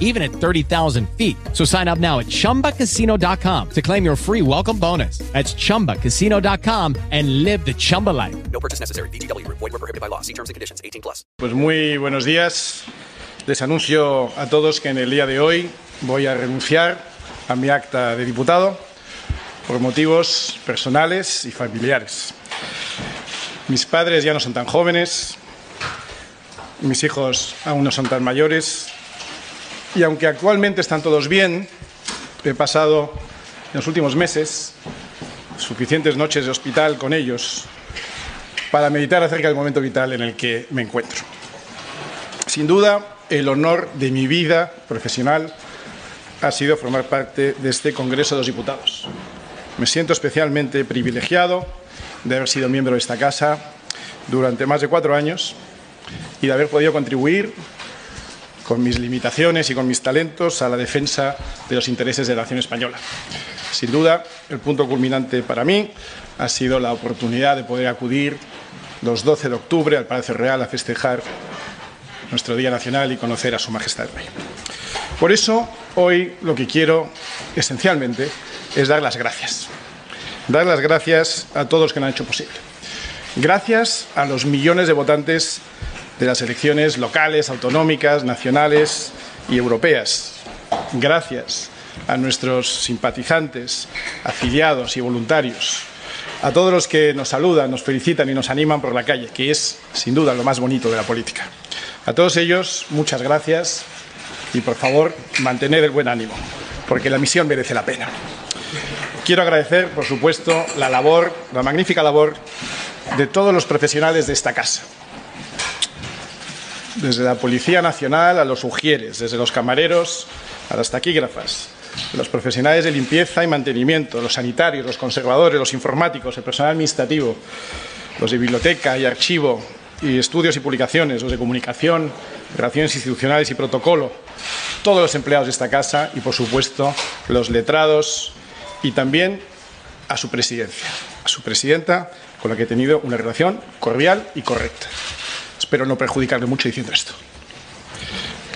even at 30,000 feet. So sign up now at ChumbaCasino.com to claim your free welcome bonus. That's ChumbaCasino.com and live the Chumba life. No purchase necessary. VGW Group. Void were prohibited by law. See terms and conditions. 18 plus. Pues muy buenos días. Les anuncio a todos que en el día de hoy voy a renunciar a mi acta de diputado por motivos personales y familiares. Mis padres ya no son tan jóvenes, mis hijos aún no son tan mayores y aunque actualmente están todos bien, he pasado en los últimos meses suficientes noches de hospital con ellos para meditar acerca del momento vital en el que me encuentro. Sin duda, el honor de mi vida profesional ha sido formar parte de este Congreso de los Diputados. Me siento especialmente privilegiado de haber sido miembro de esta casa durante más de cuatro años y de haber podido contribuir con mis limitaciones y con mis talentos a la defensa de los intereses de la nación española. Sin duda, el punto culminante para mí ha sido la oportunidad de poder acudir los 12 de octubre al Palacio Real a festejar nuestro Día Nacional y conocer a Su Majestad el Rey. Por eso, hoy lo que quiero esencialmente es dar las gracias. Dar las gracias a todos los que lo han hecho posible. Gracias a los millones de votantes de las elecciones locales, autonómicas, nacionales y europeas. Gracias a nuestros simpatizantes, afiliados y voluntarios, a todos los que nos saludan, nos felicitan y nos animan por la calle, que es sin duda lo más bonito de la política. A todos ellos, muchas gracias y por favor, mantener el buen ánimo, porque la misión merece la pena. Quiero agradecer, por supuesto, la labor, la magnífica labor de todos los profesionales de esta casa, desde la Policía Nacional a los ujieres, desde los camareros a las taquígrafas, los profesionales de limpieza y mantenimiento, los sanitarios, los conservadores, los informáticos, el personal administrativo, los de biblioteca y archivo y estudios y publicaciones, los de comunicación, relaciones institucionales y protocolo, todos los empleados de esta casa y, por supuesto, los letrados y también a su presidencia, a su presidenta, con la que he tenido una relación cordial y correcta. Espero no perjudicarle mucho diciendo esto.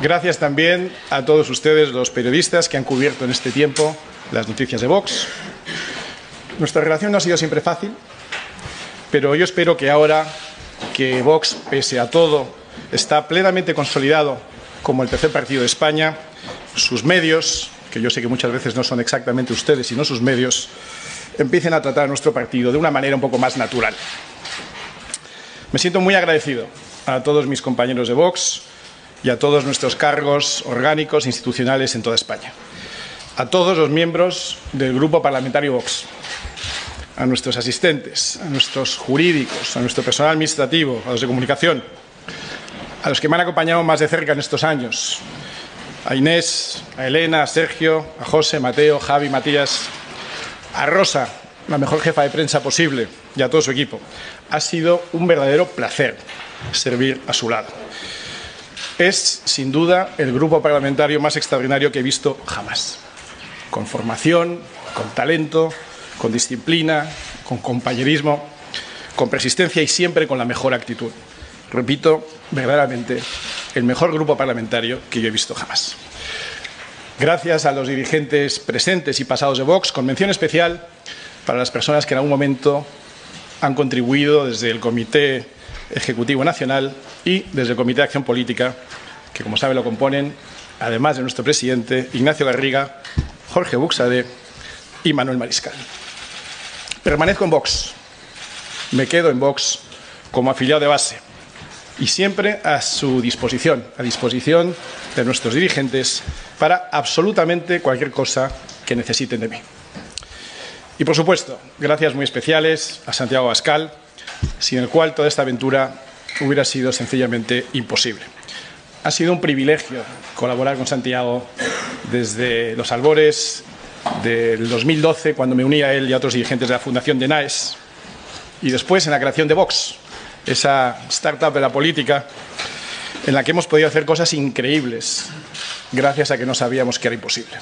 Gracias también a todos ustedes, los periodistas, que han cubierto en este tiempo las noticias de Vox. Nuestra relación no ha sido siempre fácil, pero yo espero que ahora que Vox, pese a todo, está plenamente consolidado como el tercer partido de España, sus medios, que yo sé que muchas veces no son exactamente ustedes, sino sus medios, empiecen a tratar a nuestro partido de una manera un poco más natural. Me siento muy agradecido a todos mis compañeros de Vox y a todos nuestros cargos orgánicos e institucionales en toda España. A todos los miembros del Grupo Parlamentario Vox, a nuestros asistentes, a nuestros jurídicos, a nuestro personal administrativo, a los de comunicación, a los que me han acompañado más de cerca en estos años, a Inés, a Elena, a Sergio, a José, Mateo, Javi, Matías, a Rosa, la mejor jefa de prensa posible, y a todo su equipo. Ha sido un verdadero placer servir a su lado. Es, sin duda, el grupo parlamentario más extraordinario que he visto jamás. Con formación, con talento, con disciplina, con compañerismo, con persistencia y siempre con la mejor actitud. Repito, verdaderamente, el mejor grupo parlamentario que yo he visto jamás. Gracias a los dirigentes presentes y pasados de Vox, con mención especial para las personas que en algún momento han contribuido desde el Comité Ejecutivo Nacional y desde el Comité de Acción Política, que como sabe lo componen, además de nuestro presidente, Ignacio Garriga, Jorge Buxade y Manuel Mariscal. Permanezco en Vox, me quedo en Vox como afiliado de base y siempre a su disposición, a disposición de nuestros dirigentes para absolutamente cualquier cosa que necesiten de mí. Y por supuesto, gracias muy especiales a Santiago Bascal, sin el cual toda esta aventura hubiera sido sencillamente imposible. Ha sido un privilegio colaborar con Santiago desde los albores del 2012, cuando me uní a él y a otros dirigentes de la Fundación de NAES, y después en la creación de Vox, esa startup de la política en la que hemos podido hacer cosas increíbles gracias a que no sabíamos que era imposible.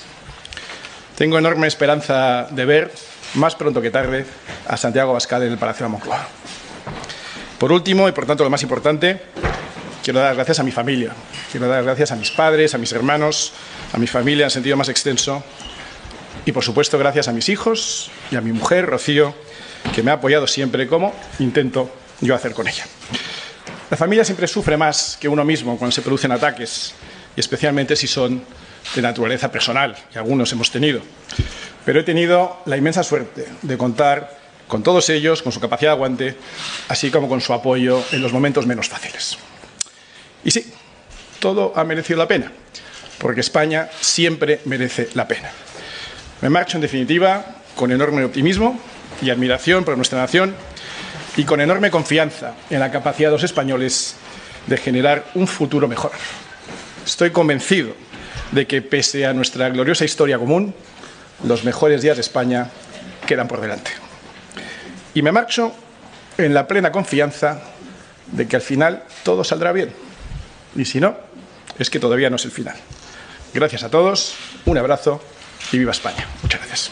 Tengo enorme esperanza de ver, más pronto que tarde, a Santiago Bascal en el Palacio de Moncloa. Por último, y por tanto lo más importante, quiero dar gracias a mi familia. Quiero dar gracias a mis padres, a mis hermanos, a mi familia en sentido más extenso. Y por supuesto, gracias a mis hijos y a mi mujer, Rocío, que me ha apoyado siempre como intento yo hacer con ella. La familia siempre sufre más que uno mismo cuando se producen ataques, y especialmente si son de naturaleza personal, que algunos hemos tenido. Pero he tenido la inmensa suerte de contar con todos ellos, con su capacidad de aguante, así como con su apoyo en los momentos menos fáciles. Y sí, todo ha merecido la pena, porque España siempre merece la pena. Me marcho, en definitiva, con enorme optimismo y admiración por nuestra nación y con enorme confianza en la capacidad de los españoles de generar un futuro mejor. Estoy convencido de que, pese a nuestra gloriosa historia común, los mejores días de España quedan por delante. Y me marcho en la plena confianza de que al final todo saldrá bien. Y si no, es que todavía no es el final. Gracias a todos, un abrazo y viva España. Muchas gracias.